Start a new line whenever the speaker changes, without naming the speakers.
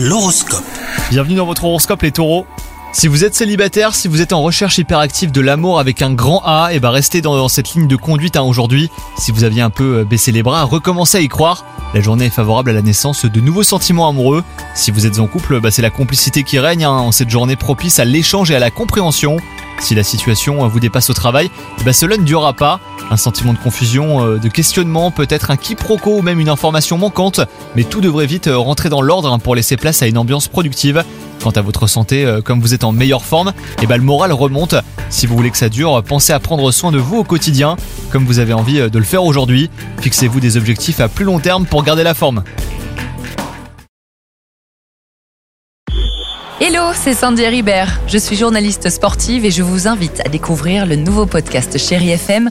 L'horoscope.
Bienvenue dans votre horoscope les taureaux. Si vous êtes célibataire, si vous êtes en recherche hyperactive de l'amour avec un grand A, et bah restez dans, cette ligne de conduite hein, aujourd'hui. Si vous aviez un peu euh, baissé les bras, recommencez à y croire. La journée est favorable à la naissance de nouveaux sentiments amoureux. Si vous êtes en couple, bah c'est la complicité qui règne hein, en cette journée propice à l'échange et à la compréhension. Si la situation euh, vous dépasse au travail, eh bah cela ne durera pas. Un sentiment de confusion, euh, de questionnement, peut-être un quiproquo ou même une information manquante, mais tout devrait vite euh, rentrer dans l'ordre hein, pour laisser place à une ambiance productive. Quant à votre santé, euh, comme vous êtes en meilleure forme, et bah le moral remonte. Si vous voulez que ça dure, pensez à prendre soin de vous au quotidien, comme vous avez envie de le faire aujourd'hui. Fixez-vous des objectifs à plus long terme pour garder la forme.
Hello, c'est Sandy Ribert. Je suis journaliste sportive et je vous invite à découvrir le nouveau podcast Chéri FM